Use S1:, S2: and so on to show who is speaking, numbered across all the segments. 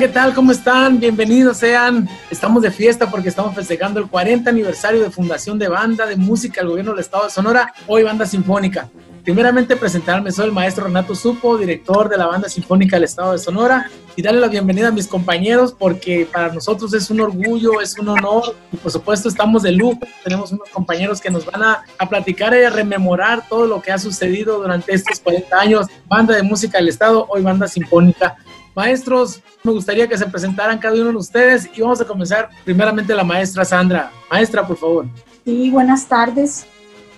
S1: ¿Qué tal? ¿Cómo están? Bienvenidos sean. Estamos de fiesta porque estamos festejando el 40 aniversario de Fundación de Banda de Música del Gobierno del Estado de Sonora, hoy Banda Sinfónica. Primeramente presentarme, soy el maestro Renato Supo, director de la Banda Sinfónica del Estado de Sonora, y darle la bienvenida a mis compañeros porque para nosotros es un orgullo, es un honor, y por supuesto estamos de lujo. Tenemos unos compañeros que nos van a, a platicar y a rememorar todo lo que ha sucedido durante estos 40 años. Banda de Música del Estado, hoy Banda Sinfónica. Maestros, me gustaría que se presentaran cada uno de ustedes y vamos a comenzar primeramente la maestra Sandra. Maestra, por favor.
S2: Sí, buenas tardes.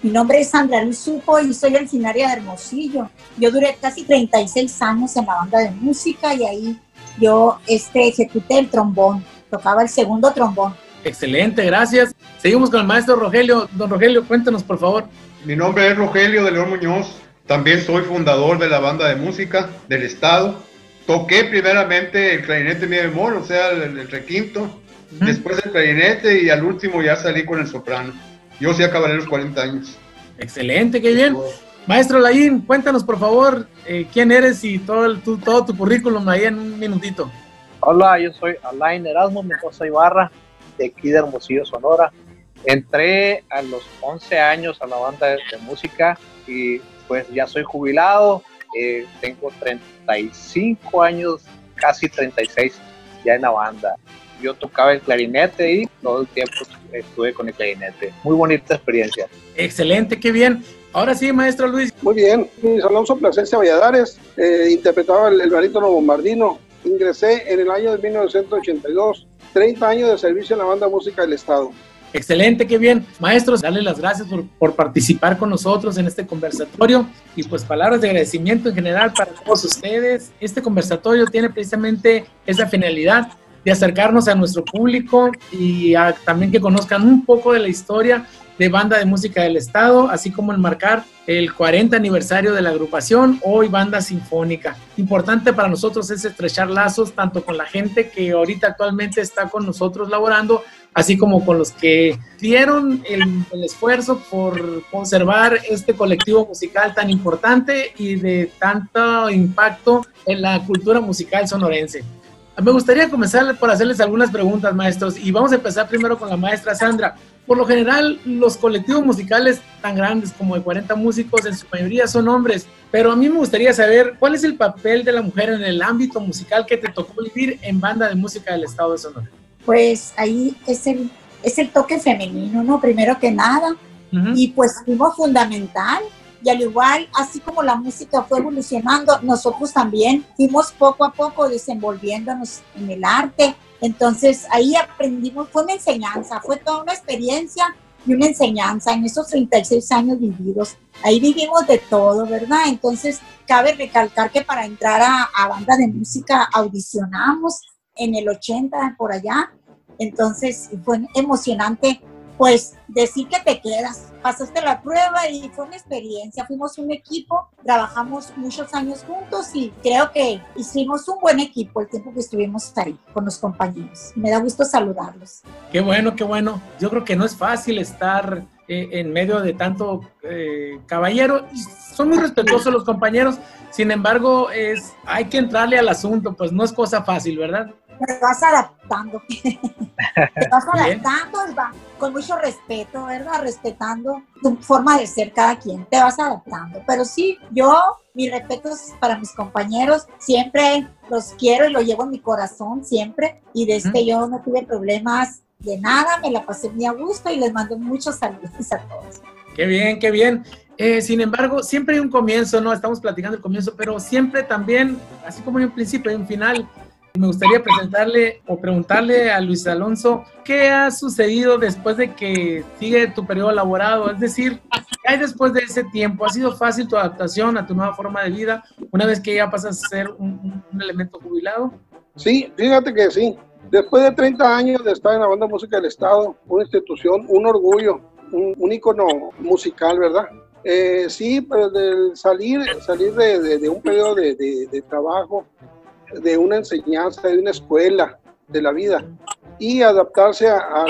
S2: Mi nombre es Sandra Luz Supo y soy originaria de Hermosillo. Yo duré casi 36 años en la banda de música y ahí yo este, ejecuté el trombón, tocaba el segundo trombón.
S1: Excelente, gracias. Seguimos con el maestro Rogelio. Don Rogelio, cuéntanos, por favor.
S3: Mi nombre es Rogelio de León Muñoz. También soy fundador de la banda de música del Estado toqué primeramente el clarinete mi bemol, o sea, el, el requinto, después el clarinete y al último ya salí con el soprano. Yo sí acabaré los 40 años.
S1: Excelente, qué bien. Maestro Laín, cuéntanos por favor eh, quién eres y todo, el, tu, todo tu currículum ahí en un minutito.
S4: Hola, yo soy Alain Erasmo Mendoza Ibarra, de aquí de Hermosillo, Sonora. Entré a los 11 años a la banda de, de música y pues ya soy jubilado, eh, tengo 35 años, casi 36 ya en la banda. Yo tocaba el clarinete y todo el tiempo estuve con el clarinete. Muy bonita experiencia.
S1: Excelente, qué bien. Ahora sí, maestro Luis.
S5: Muy bien, Luis Alonso Plasencia Valladares, eh, interpretaba el, el barítono bombardino. Ingresé en el año de 1982, 30 años de servicio en la banda música del Estado.
S1: Excelente, qué bien. Maestros, darle las gracias por, por, participar con nosotros en este conversatorio y pues palabras de agradecimiento en general para todos ustedes. Este conversatorio tiene precisamente esa finalidad de acercarnos a nuestro público y también que conozcan un poco de la historia de Banda de Música del Estado, así como enmarcar el 40 aniversario de la agrupación, hoy Banda Sinfónica. Importante para nosotros es estrechar lazos tanto con la gente que ahorita actualmente está con nosotros laborando, así como con los que dieron el, el, esfuerzo por conservar este colectivo musical tan importante y de tanto impacto en la cultura musical sonorense. Me gustaría comenzar por hacerles algunas preguntas, maestros, y vamos a empezar primero con la maestra Sandra. Por lo general, los colectivos musicales tan grandes como de 40 músicos, en su mayoría son hombres, pero a mí me gustaría saber cuál es el papel de la mujer en el ámbito musical que te tocó vivir en banda de música del estado de Sonora
S2: pues ahí es el, es el toque femenino, ¿no? Primero que nada. Uh -huh. Y pues fuimos fundamental. Y al igual, así como la música fue evolucionando, nosotros también fuimos poco a poco desenvolviéndonos en el arte. Entonces ahí aprendimos, fue una enseñanza, fue toda una experiencia y una enseñanza en esos 36 años vividos. Ahí vivimos de todo, ¿verdad? Entonces cabe recalcar que para entrar a, a banda de música audicionamos en el 80 por allá. Entonces fue emocionante, pues decir que te quedas. Pasaste la prueba y fue una experiencia. Fuimos un equipo, trabajamos muchos años juntos y creo que hicimos un buen equipo el tiempo que estuvimos ahí con los compañeros. Me da gusto saludarlos.
S1: Qué bueno, qué bueno. Yo creo que no es fácil estar eh, en medio de tanto eh, caballero. Son muy respetuosos los compañeros, sin embargo, es, hay que entrarle al asunto, pues no es cosa fácil, ¿verdad?
S2: Te vas adaptando. Te vas adaptando va, con mucho respeto, ¿verdad? Respetando tu forma de ser cada quien. Te vas adaptando. Pero sí, yo, mis respetos para mis compañeros, siempre los quiero y los llevo en mi corazón, siempre. Y desde ¿Mm? yo no tuve problemas de nada, me la pasé muy a gusto y les mando muchos saludos a todos.
S1: Qué bien, qué bien. Eh, sin embargo, siempre hay un comienzo, ¿no? Estamos platicando el comienzo, pero siempre también, así como hay un principio, hay un final. Me gustaría presentarle o preguntarle a Luis Alonso qué ha sucedido después de que sigue tu periodo elaborado, es decir, ¿qué hay después de ese tiempo? ¿Ha sido fácil tu adaptación a tu nueva forma de vida una vez que ya pasas a ser un, elemento jubilado?
S5: Sí, fíjate que sí. Después de 30 años de estar en la banda música del Estado, una institución, un orgullo, un, un ícono musical, ¿verdad? Eh, sí, pero del salir, salir de, un periodo de, trabajo, de una enseñanza, de una escuela de la vida y adaptarse a,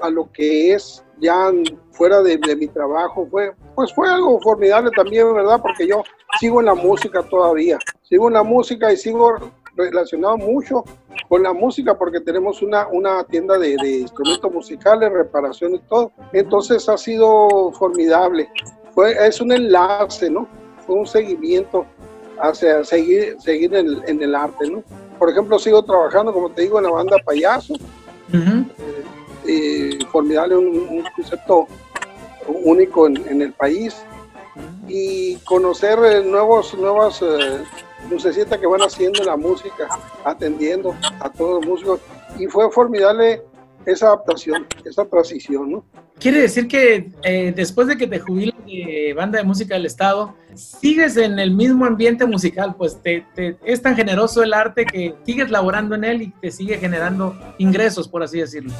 S5: a lo que es ya fuera de, mi trabajo fue pues fue algo formidable también verdad porque yo sigo en la música todavía sigo en la música y sigo relacionado mucho con la música porque tenemos una, una tienda de, de instrumentos musicales reparación y todo. Entonces ha sido formidable. Es un enlace no fue un seguimiento hacia seguir, seguir en, el arte, ¿no? Por ejemplo, sigo trabajando, como te digo, en la banda Payaso. Eh, formidable, un, concepto único en, el país. Y conocer eh, nuevos, nuevas eh, lucecitas que van haciendo la música, atendiendo a todos los músicos. Y fue formidable esa adaptación, esa transición, ¿no?
S1: Quiere decir que eh, después de que te jubilas de banda de música del Estado, sigues en el mismo ambiente musical, pues te, es tan generoso el arte que sigues laborando en él y te sigue generando ingresos, por así decirlo.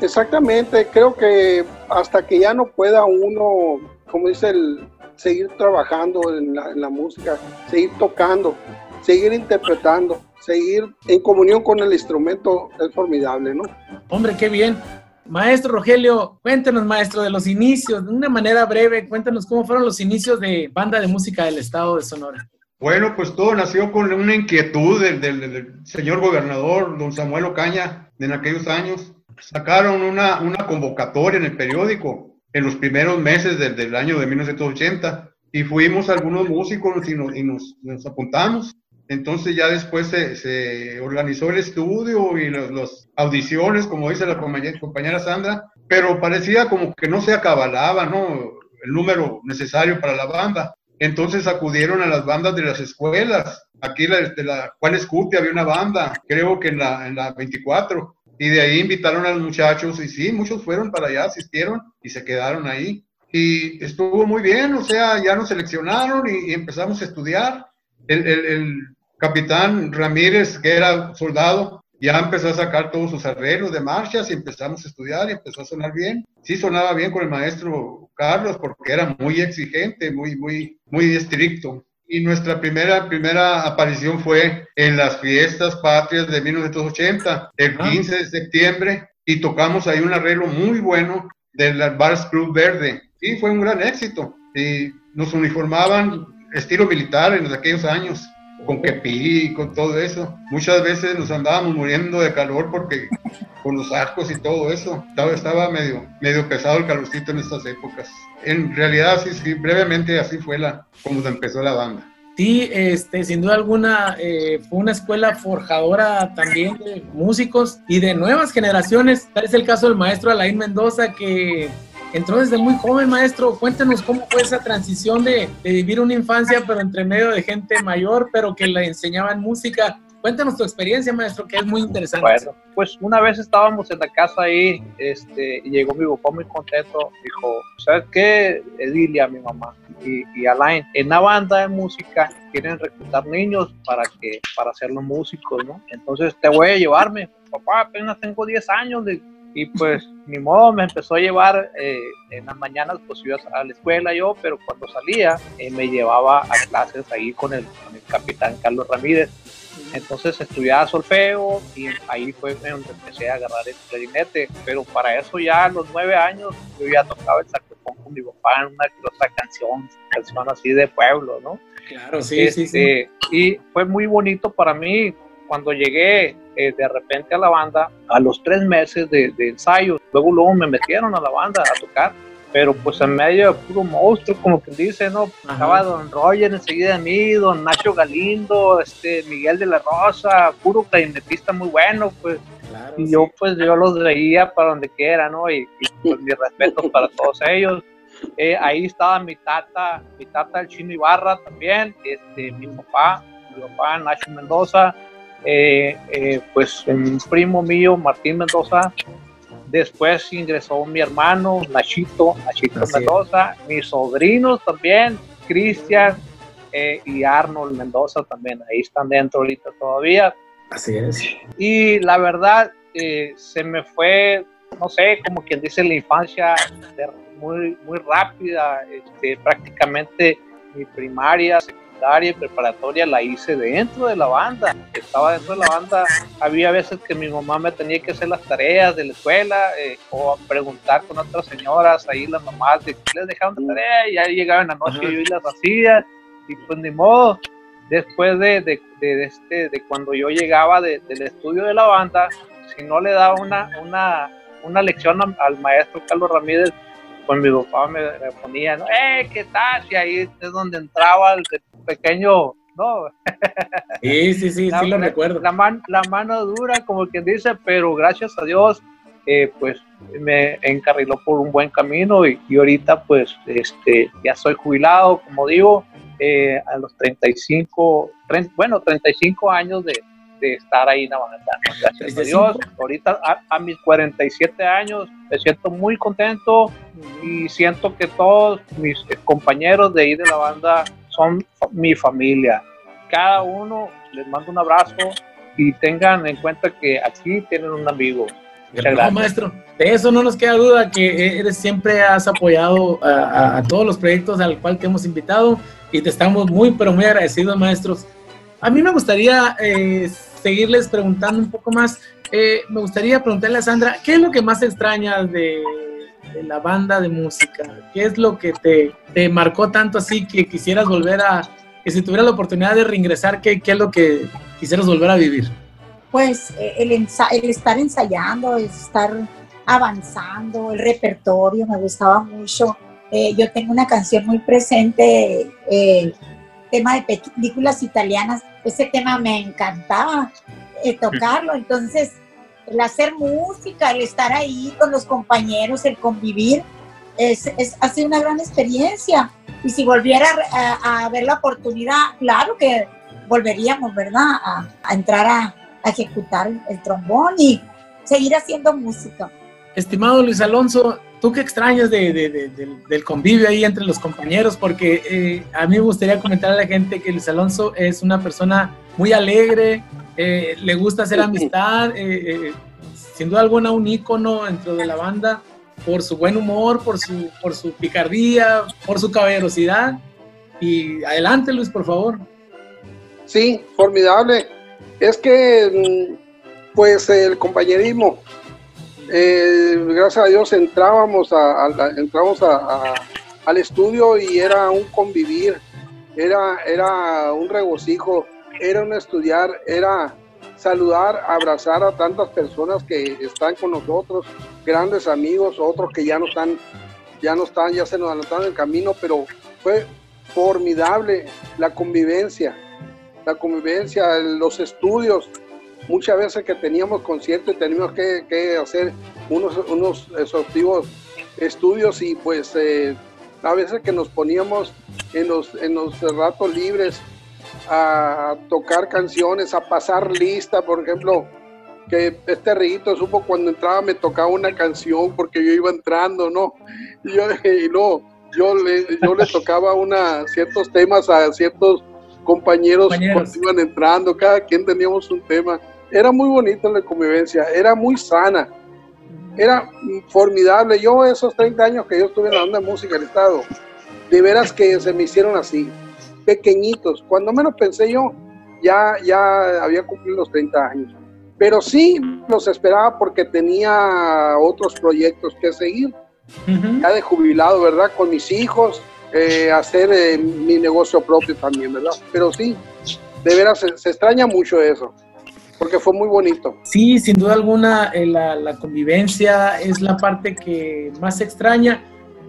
S5: Exactamente, creo que hasta que ya no pueda uno, como dice, el, seguir trabajando en la, en la música, seguir tocando, seguir interpretando, seguir en comunión con el instrumento es formidable, ¿no?
S1: Hombre, qué bien. Maestro Rogelio, cuéntenos, maestro, de los inicios, de una manera breve, cuéntanos cómo fueron los inicios de Banda de Música del Estado de Sonora.
S3: Bueno, pues todo nació con una inquietud del, señor gobernador, don Samuel Ocaña, en aquellos años. Sacaron una, una convocatoria en el periódico en los primeros meses del, año de 1980 y fuimos algunos músicos y nos, y nos apuntamos entonces ya después se, organizó el estudio y las audiciones, como dice la compañera, Sandra, pero parecía como que no se acabalaba, ¿no? El número necesario para la banda. Entonces acudieron a las bandas de las escuelas. Aquí de la Juan Escuti había una banda, creo que en la, en la 24. Y de ahí invitaron a los muchachos y sí, muchos fueron para allá, asistieron y se quedaron ahí. Y estuvo muy bien, o sea, ya nos seleccionaron y, empezamos a estudiar. el, el, capitán Ramírez, que era soldado, ya empezó a sacar todos sus arreglos de marchas y empezamos a estudiar y empezó a sonar bien. Sí sonaba bien con el maestro Carlos porque era muy exigente, muy, muy, muy estricto. Y nuestra primera, primera aparición fue en las fiestas patrias de 1980, el 15 ah. de septiembre, y tocamos ahí un arreglo muy bueno del Bars Club Verde. Y fue un gran éxito. Y nos uniformaban estilo militar en aquellos años con quepí, con todo eso. Muchas veces nos andábamos muriendo de calor porque con los arcos y todo eso. Estaba, estaba medio, medio pesado el calorcito en estas épocas. En realidad, sí, sí, brevemente así fue la, como empezó la banda.
S1: Sí, este, sin duda alguna eh, fue una escuela forjadora también de músicos y de nuevas generaciones. Tal es el caso del maestro Alain Mendoza que entró desde muy joven, maestro. Cuéntenos cómo fue esa transición de, vivir una infancia, pero entre medio de gente mayor, pero que le enseñaban música. Cuéntanos tu experiencia, maestro, que es muy interesante.
S4: Bueno, pues una vez estábamos en la casa ahí, este, y llegó mi papá muy contento, dijo, ¿sabes qué? Dile a mi mamá y, y Alain, en la banda de música quieren reclutar niños para que, para ser los músicos, ¿no? Entonces te voy a llevarme. Papá, apenas tengo 10 años, de, y pues ni modo, me empezó a llevar eh, en las mañanas, pues iba a la escuela yo, pero cuando salía eh, me llevaba a clases ahí con el, con el capitán Carlos Ramírez. Entonces estudiaba solfeo y ahí fue donde empecé a agarrar el clarinete. Pero para eso ya a los nueve años yo ya tocaba el saxofón con mi papá en una otra canción, canción así de pueblo, ¿no?
S1: Claro, sí, sí, sí.
S4: Este, y fue muy bonito para mí cuando llegué eh, de repente a la banda, a los tres meses de, ensayo, luego luego me metieron a la banda a tocar, pero pues en medio de puro monstruo, como que dice, ¿no? Estaba Don Roger enseguida de mí, Don Nacho Galindo, este Miguel de la Rosa, puro clarinetista muy bueno, pues. y yo pues yo los veía para donde quiera, ¿no? Y, pues, mis respetos para todos ellos. Eh, ahí estaba mi tata, mi tata el Chino Ibarra también, este, mi papá, mi papá Nacho Mendoza, pues un primo mío, Martín Mendoza, después ingresó mi hermano, Nachito, Nachito Mendoza, mis sobrinos también, Cristian y Arnold Mendoza también, ahí están dentro ahorita todavía.
S1: Así es.
S4: Y la verdad, se me fue, no sé, como quien dice, la infancia muy, muy rápida, este, prácticamente mi primaria, secundaria y preparatoria la hice dentro de la banda. Estaba dentro de la banda, había veces que mi mamá me tenía que hacer las tareas de la escuela eh, o preguntar con otras señoras, ahí las mamás, de les dejaron la tarea y ya llegaban la noche y yo las hacía y pues ni modo. Después de, de, de, este, de cuando yo llegaba del estudio de la banda, si no le daba una, una, una lección al maestro Carlos Ramírez, pues mi papá me, ponía, ¡eh, qué tal! Y ahí es donde entraba el, pequeño, ¿no?
S1: Sí, sí, sí, sí lo recuerdo.
S4: La, la mano dura, como quien dice, pero gracias a Dios, eh, pues me encarriló por un buen camino y, y, ahorita pues este, ya soy jubilado, como digo, eh, a los 35, bueno, 35 años de, de estar ahí en la banda. Gracias a Dios. Ahorita a, mis 47 años me siento muy contento y siento que todos mis compañeros de ahí de la banda son mi familia. Cada uno les mando un abrazo y tengan en cuenta que aquí tienen un amigo.
S1: No, maestro, de eso no nos queda duda que eres siempre has apoyado a, a, todos los proyectos al cual te hemos invitado y te estamos muy, pero muy agradecidos, maestros. A mí me gustaría eh, seguirles preguntando un poco más. Eh, me gustaría preguntarle a Sandra, ¿qué es lo que más extrañas de, la banda de música? ¿Qué es lo que te, marcó tanto así que quisieras volver a, que si tuviera la oportunidad de reingresar, ¿qué, qué es lo que quisieras volver a vivir?
S2: Pues eh, el, el estar ensayando, el estar avanzando, el repertorio me gustaba mucho. Eh, yo tengo una canción muy presente, tema de películas italianas, ese tema me encantaba eh, tocarlo, entonces el hacer música, el estar ahí con los compañeros, el convivir, es, es ha sido una gran experiencia. Y si volviera a, ver la oportunidad, claro que volveríamos, ¿verdad? A, entrar a, a ejecutar el trombón y seguir haciendo música.
S1: Estimado Luis Alonso, ¿Tú qué extrañas de, del convivio ahí entre los compañeros? Porque eh, a mí me gustaría comentar a la gente que Luis Alonso es una persona muy alegre, eh, le gusta hacer amistad, eh, sin duda alguna un ícono dentro de la banda por su buen humor, por su, por su picardía, por su caballerosidad. Y adelante Luis, por favor.
S5: Sí, formidable. Es que, mm, pues, el compañerismo eh, gracias a Dios entrábamos, a, entramos al estudio y era un convivir, era, era un regocijo, era un estudiar, era saludar, abrazar a tantas personas que están con nosotros, grandes amigos, otros que ya no están, ya no están, ya se nos anotaron el camino, pero fue formidable la convivencia, la convivencia, los estudios, muchas veces que teníamos conciertos y teníamos que, hacer unos, unos exhaustivos estudios y pues eh, a veces que nos poníamos en los, en los ratos libres a tocar canciones, a pasar lista, por ejemplo, que este riguito supo cuando entraba me tocaba una canción porque yo iba entrando, ¿no? Y yo y no, yo le, yo le tocaba una, ciertos temas a ciertos compañeros, compañeros. cuando iban entrando, cada quien teníamos un tema era muy bonita la convivencia, era muy sana, era formidable. Yo esos 30 años que yo estuve en la banda de música del Estado, de veras que se me hicieron así, pequeñitos. Cuando menos pensé yo, ya, ya había cumplido los 30 años. Pero sí los esperaba porque tenía otros proyectos que seguir. Ya de jubilado, ¿verdad? Con mis hijos, eh, hacer eh, mi negocio propio también, ¿verdad? Pero sí, de veras se extraña mucho eso porque fue muy bonito.
S1: Sí, sin duda alguna, eh, la, convivencia es la parte que más extraña.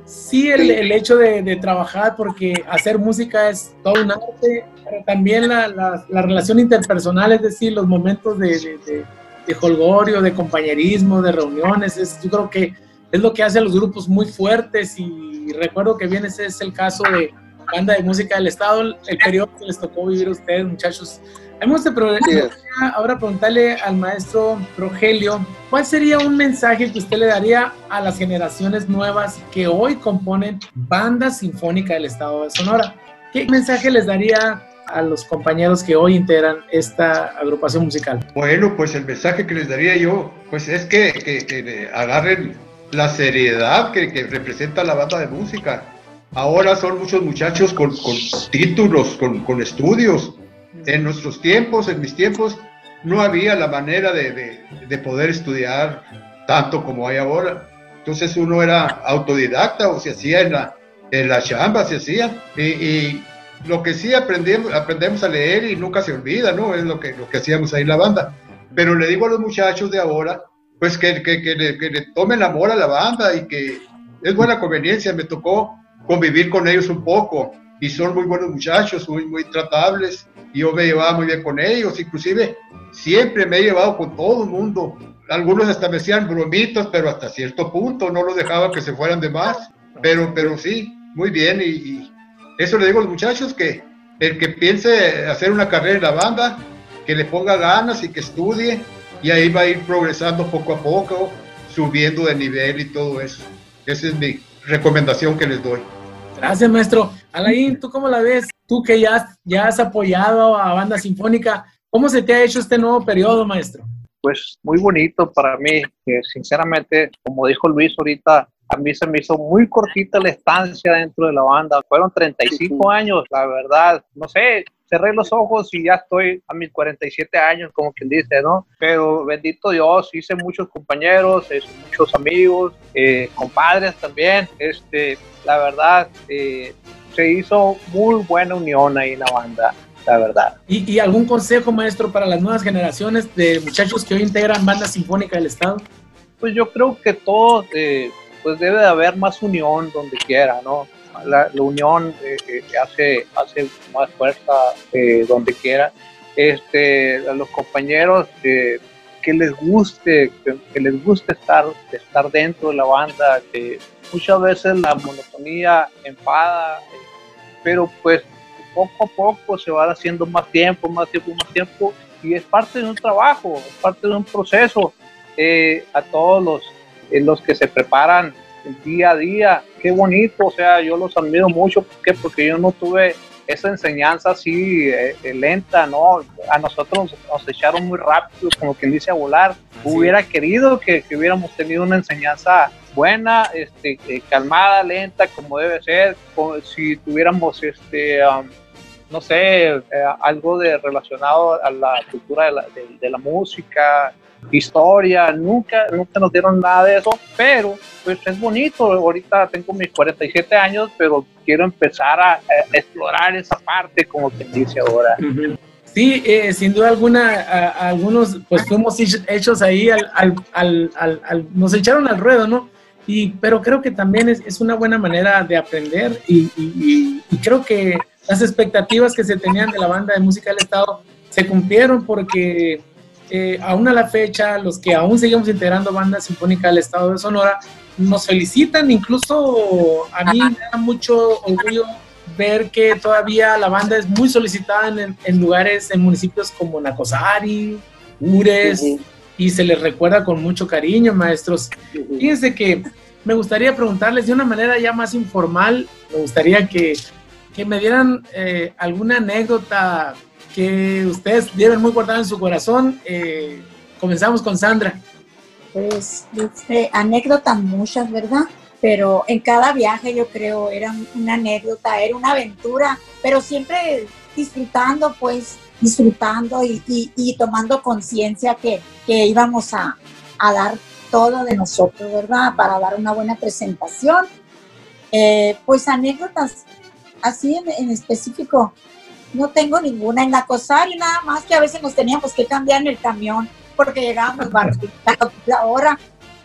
S1: Sí, el, hecho de, trabajar, porque hacer música es todo un arte, pero también la, la, relación interpersonal, es decir, los momentos de, de, de, holgorio, de compañerismo, de reuniones, es, yo creo que es lo que hace a los grupos muy fuertes y recuerdo que bien ese es el caso de, banda de música del Estado, el periodo que les tocó vivir a ustedes, muchachos. Hemos de ahora preguntarle al maestro Rogelio, ¿cuál sería un mensaje que usted le daría a las generaciones nuevas que hoy componen banda sinfónica del Estado de Sonora? ¿Qué mensaje les daría a los compañeros que hoy integran esta agrupación musical?
S3: Bueno, pues el mensaje que les daría yo, pues es que, que, agarren la seriedad que, que, representa la banda de música. Ahora son muchos muchachos con, con títulos, con, con, estudios. En nuestros tiempos, en mis tiempos, no había la manera de, de, de poder estudiar tanto como hay ahora. Entonces uno era autodidacta o se hacía en la, en la chamba, se hacía. Y, y lo que sí aprendemos, aprendemos a leer y nunca se olvida, ¿no? Es lo que, lo que hacíamos ahí en la banda. Pero le digo a los muchachos de ahora, pues que, que, que, le, que le tomen amor a la banda y que es buena conveniencia. Me tocó convivir con ellos un poco y son muy buenos muchachos, muy, muy tratables. Y yo me llevaba muy bien con ellos, inclusive siempre me he llevado con todo el mundo. Algunos hasta me hacían bromitas, pero hasta cierto punto no los dejaba que se fueran de más. Pero, pero sí, muy bien y eso le digo a los muchachos que el que piense hacer una carrera en la banda, que le ponga ganas y que estudie y ahí va a ir progresando poco a poco, subiendo de nivel y todo eso. Esa es mi recomendación que les doy.
S1: Gracias, maestro. Alain, ¿tú cómo la ves? Tú que ya, ya has apoyado a Banda Sinfónica, ¿cómo se te ha hecho este nuevo periodo, maestro?
S4: Pues muy bonito para mí. sinceramente, como dijo Luis ahorita, a mí se me hizo muy cortita la estancia dentro de la banda. Fueron 35 años, la verdad. No sé, cerré los ojos y ya estoy a mis 47 años, como quien dice, ¿no? Pero bendito Dios, hice muchos compañeros, hice muchos amigos, eh, compadres también. Este, la verdad, eh, se hizo muy buena unión ahí en la banda. La verdad.
S1: ¿Y, ¿Y algún consejo, maestro, para las nuevas generaciones de muchachos que hoy integran banda sinfónica del Estado?
S4: Pues yo creo que todos eh, pues debe de haber más unión donde quiera, ¿no? La, unión eh, eh, hace, hace más fuerza eh, donde quiera. Este, a los compañeros que les guste, que, les guste estar, estar dentro de la banda, que muchas veces la monotonía enfada, pero pues poco a poco se va haciendo más tiempo, más tiempo, más tiempo, y es parte de un trabajo, es parte de un proceso. a todos los los que se preparan día a día. Qué bonito, o sea, yo los admiro mucho porque, porque yo no tuve esa enseñanza así eh, eh, lenta, ¿no? A nosotros nos echaron muy rápido, como quien dice, a volar. Hubiera querido que, hubiéramos tenido una enseñanza buena, este, eh, calmada, lenta, como debe ser, si tuviéramos, este, um, no sé, algo de relacionado a la cultura de la, de música, historia, nunca, nunca nos dieron nada de eso, pero pues es bonito, ahorita tengo mis 47 años, pero quiero empezar a, explorar esa parte, como te dice ahora.
S1: Sí, eh, sin duda alguna, algunos pues fuimos hechos ahí, al, al, al, nos echaron al ruedo, ¿no? Y, pero creo que también es, es una buena manera de aprender y, creo que las expectativas que se tenían de la banda de música del Estado se cumplieron porque eh, aún a la fecha, los que aún seguimos integrando banda sinfónica del Estado de Sonora, nos felicitan, incluso a mí me da mucho orgullo ver que todavía la banda es muy solicitada en, lugares, en municipios como Nacosari, Ures, y se les recuerda con mucho cariño, maestros. Fíjense que me gustaría preguntarles de una manera ya más informal, me gustaría que, que me dieran eh, alguna anécdota que ustedes lleven muy guardada en su corazón. Eh, comenzamos con Sandra.
S2: Pues, este, anécdotas muchas, ¿verdad? Pero en cada viaje yo creo era una anécdota, era una aventura, pero siempre disfrutando, pues, disfrutando y, y, tomando conciencia que, que, íbamos a, a, dar todo de nosotros, ¿verdad? Para dar una buena presentación. Eh, pues anécdotas así en, en específico, no tengo ninguna en la COSAR y nada más que a veces nos teníamos que cambiar en el camión porque llegábamos la hora,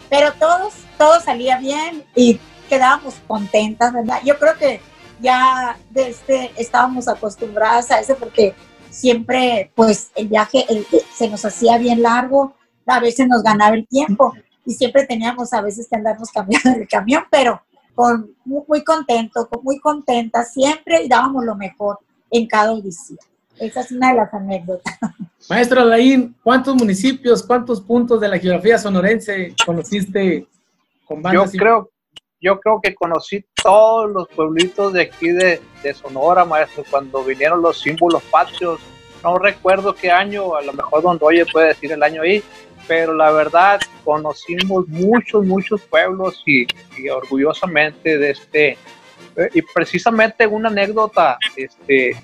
S2: pero todos, todo salía bien y quedábamos contentas, ¿verdad? Yo creo que ya desde estábamos acostumbradas a eso porque siempre pues el viaje se nos hacía bien largo, a veces nos ganaba el tiempo y siempre teníamos a veces que andarnos cambiando el camión, pero con, muy, contento, muy contenta siempre y dábamos lo mejor en cada audición. Esa es una de las anécdotas.
S1: Maestro Alain, ¿cuántos municipios, cuántos puntos de la geografía sonorense conociste con bandas?
S4: Yo creo, yo creo que conocí todos los pueblitos de aquí de, de Sonora, maestro, cuando vinieron los símbolos patrios. No recuerdo qué año, a lo mejor Don Roger puede decir el año ahí, pero la verdad conocimos muchos, muchos pueblos y, orgullosamente de este, y precisamente una anécdota, este,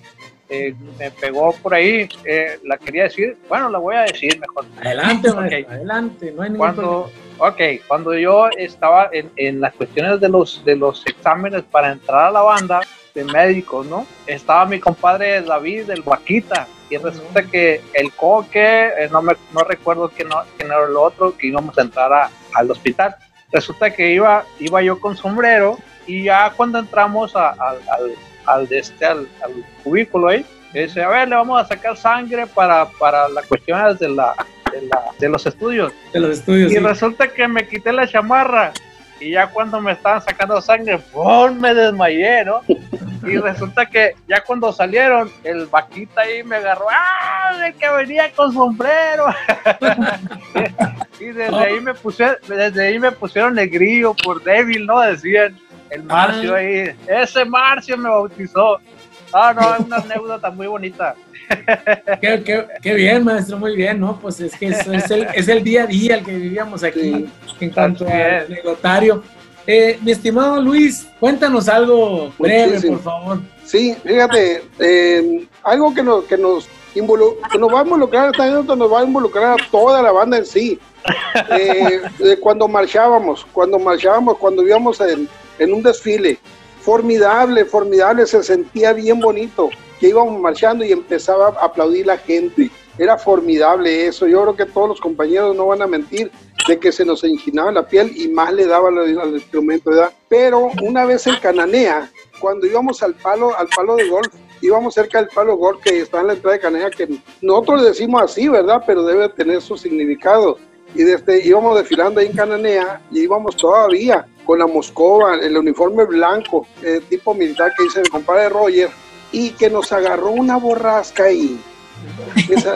S4: eh, me pegó por ahí, eh, la quería decir, bueno, la voy a decir mejor.
S1: Adelante, adelante, no hay ningún
S4: cuando, Ok, cuando yo estaba en, en, las cuestiones de los, de los exámenes para entrar a la banda de médicos, ¿no? Estaba mi compadre David, el Vaquita, y resulta que el coque, eh, no, me, no recuerdo quién, quién, era el otro, que íbamos a entrar a, al hospital. Resulta que iba, iba yo con sombrero y ya cuando entramos a, al, al, de este, al, cubículo ahí, dice, a ver, le vamos a sacar sangre para, para las cuestiones de, la, de, la, de los estudios.
S1: De los estudios.
S4: Y resulta que me quité la chamarra y ya cuando me estaban sacando sangre, ¡pum! me desmayé, ¿no? Y resulta que ya cuando salieron, el vaquita ahí me agarró, ¡ah! De que venía con sombrero. y desde ahí me puse, desde ahí me pusieron el grillo por débil, ¿no? Decían el Marcio ahí. Ese Marcio me bautizó. Ah, no, es una anécdota muy bonita.
S1: Qué, bien, maestro, muy bien, ¿no? Pues es que es, el, es el, día a día el que vivíamos aquí en cuanto al anecdotario. Eh, mi estimado Luis, cuéntanos algo breve, por favor.
S5: Sí, fíjate, eh, algo que nos, que nos, que nos va a involucrar, esta nos va a involucrar a toda la banda en sí. Eh, cuando marchábamos, cuando marchábamos, cuando íbamos en, en un desfile, formidable, formidable, se sentía bien bonito, que íbamos marchando y empezaba a aplaudir la gente. Era formidable eso. Yo creo que todos los compañeros no van a mentir de que se nos enchinaba la piel y más le daba al instrumento, ¿verdad? Pero una vez en Cananea, cuando íbamos al palo, al palo de golf, íbamos cerca del palo golf que está en la entrada de Cananea, que nosotros le decimos así, ¿verdad? Pero debe tener su significado. Y desde íbamos desfilando ahí en Cananea y íbamos todavía con la moscova, el uniforme blanco, eh, tipo militar que dice el compadre Roger, y que nos agarró una borrasca ahí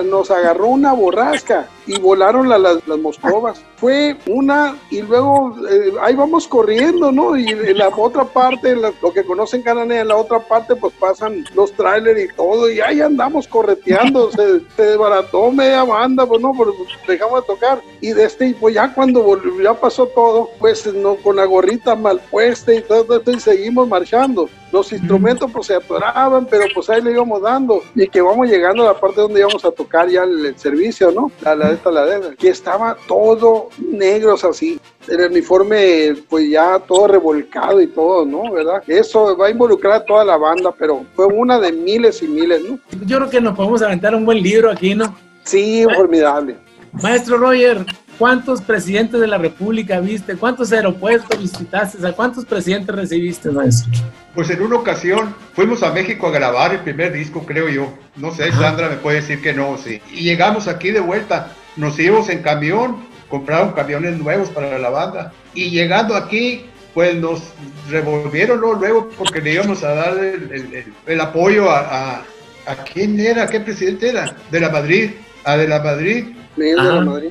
S5: nos agarró una borrasca y volaron las, las moscovas. Fue una y luego eh, ahí vamos corriendo, ¿no? Y en la otra parte, lo que conocen Cananea, en la otra parte pues pasan los trailers y todo y ahí andamos correteando, se, desbarató media banda, pues no, pues dejamos de tocar. Y de este, pues ya cuando ya pasó todo, pues no, con la gorrita mal puesta y todo esto y seguimos marchando. Los instrumentos pues se atoraban, pero pues ahí le íbamos dando y que vamos llegando a la parte donde íbamos a tocar ya el, servicio, ¿no? La, la, esta ladera, que estaba todo negros así, el uniforme pues ya todo revolcado y todo, ¿no? ¿Verdad? Eso va a involucrar a toda la banda, pero fue una de miles y miles, ¿no?
S1: Yo creo que nos podemos aventar un buen libro aquí, ¿no?
S5: Sí, formidable.
S1: Maestro Roger, ¿cuántos presidentes de la República viste? ¿Cuántos aeropuertos visitaste? ¿A cuántos presidentes recibiste, maestro?
S3: Pues en una ocasión fuimos a México a grabar el primer disco, creo yo. No sé, Sandra me puede decir que no, sí. Y llegamos aquí de vuelta, nos íbamos en camión, compraron camiones nuevos para la banda. Y llegando aquí, pues nos revolvieron luego porque le íbamos a dar el, apoyo a, a, quién era, qué presidente era, de la Madrid, a de la Madrid.
S5: De la Madrid.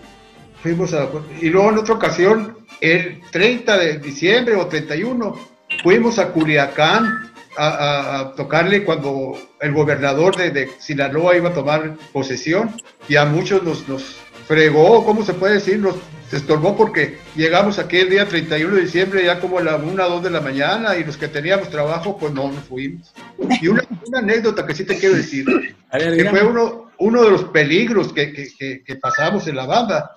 S3: Fuimos a, y luego en otra ocasión, el 30 de diciembre o 31, fuimos a Culiacán a, tocarle cuando el gobernador de, Sinaloa iba a tomar posesión y a muchos nos, nos fregó, ¿cómo se puede decir? Nos estorbó porque llegamos aquí el día 31 de diciembre ya como a la 1 2 de la mañana y los que teníamos trabajo pues no nos fuimos. Y una, anécdota que sí te quiero decir, que fue uno, uno de los peligros que, que, que pasamos en la banda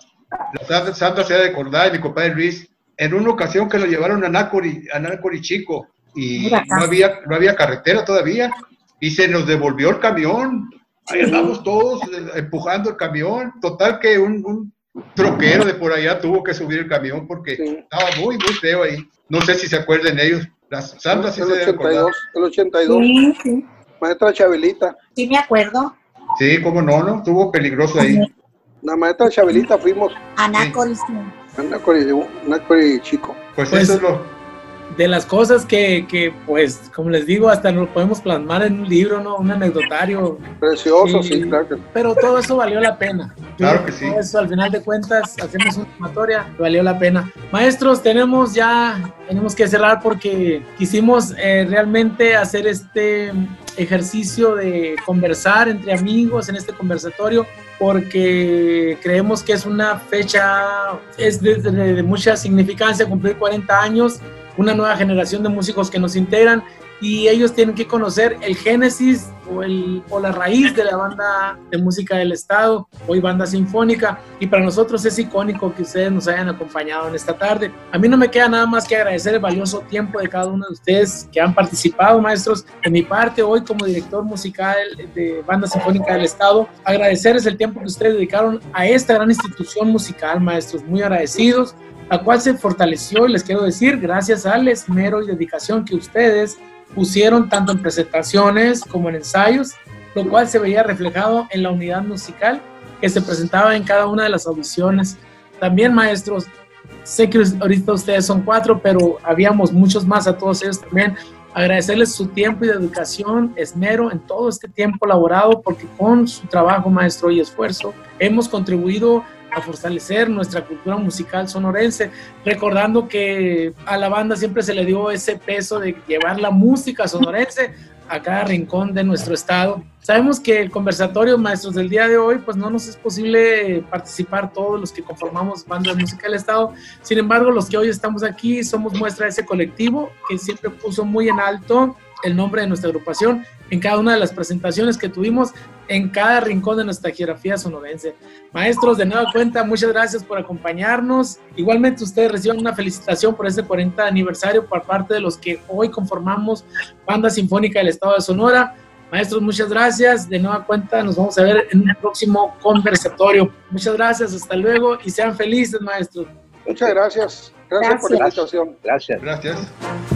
S3: la Santa se ha de acordar, mi compadre Luis, en una ocasión que lo llevaron a Nácori, a Nácori Chico, y no había, no había carretera todavía, y se nos devolvió el camión. Ahí andamos todos eh, empujando el camión. Total que un, troquero de por allá tuvo que subir el camión porque estaba muy, muy feo ahí. No sé si se acuerden ellos. La Sandra sí
S5: el 82, el 82. Sí, Maestra Chabelita.
S2: Sí, me acuerdo.
S3: Sí, cómo no, ¿no? Estuvo peligroso ahí.
S5: La maestra Chabelita fuimos.
S2: Anácoris.
S5: Anácoris, Anácoris chico.
S3: Pues, eso es lo,
S1: de las cosas que, que, pues, como les digo, hasta lo podemos plasmar en un libro, ¿no? Un anecdotario.
S5: Precioso, sí, claro.
S1: Pero todo eso valió la pena.
S3: Claro que sí.
S1: Eso, al final de cuentas, hacemos una sumatoria, valió la pena. Maestros, tenemos ya, tenemos que cerrar porque quisimos eh, realmente hacer este ejercicio de conversar entre amigos en este conversatorio porque creemos que es una fecha, es de, de mucha significancia cumplir 40 años una nueva generación de músicos que nos integran y ellos tienen que conocer el génesis o, el, o la raíz de la banda de música del Estado, hoy banda sinfónica, y para nosotros es icónico que ustedes nos hayan acompañado en esta tarde. A mí no me queda nada más que agradecer el valioso tiempo de cada uno de ustedes que han participado, maestros. De mi parte, hoy como director musical de Banda Sinfónica del Estado, agradecerles el tiempo que ustedes dedicaron a esta gran institución musical, maestros, muy agradecidos la cual se fortaleció y les quiero decir gracias al esmero y dedicación que ustedes pusieron tanto en presentaciones como en ensayos, lo cual se veía reflejado en la unidad musical que se presentaba en cada una de las audiciones. También maestros, sé que ahorita ustedes son cuatro, pero habíamos muchos más a todos ellos también. Agradecerles su tiempo y dedicación, esmero en todo este tiempo laborado, porque con su trabajo, maestro, y esfuerzo, hemos contribuido a fortalecer nuestra cultura musical sonorense, recordando que a la banda siempre se le dio ese peso de llevar la música sonorense a cada rincón de nuestro estado. Sabemos que el conversatorio, maestros, del día de hoy, pues no nos es posible participar todos los que conformamos banda de música del estado. Sin embargo, los que hoy estamos aquí somos muestra de ese colectivo que siempre puso muy en alto el nombre de nuestra agrupación en cada una de las presentaciones que tuvimos en cada rincón de nuestra geografía sonorense. Maestros, de nueva cuenta, muchas gracias por acompañarnos. Igualmente ustedes reciban una felicitación por este 40 aniversario por parte de los que hoy conformamos Banda Sinfónica del Estado de Sonora. Maestros, muchas gracias. De nueva cuenta, nos vamos a ver en un próximo conversatorio. Muchas gracias, hasta luego y sean felices, maestros.
S5: Muchas gracias. Gracias, gracias. por la invitación.
S3: Gracias. Gracias.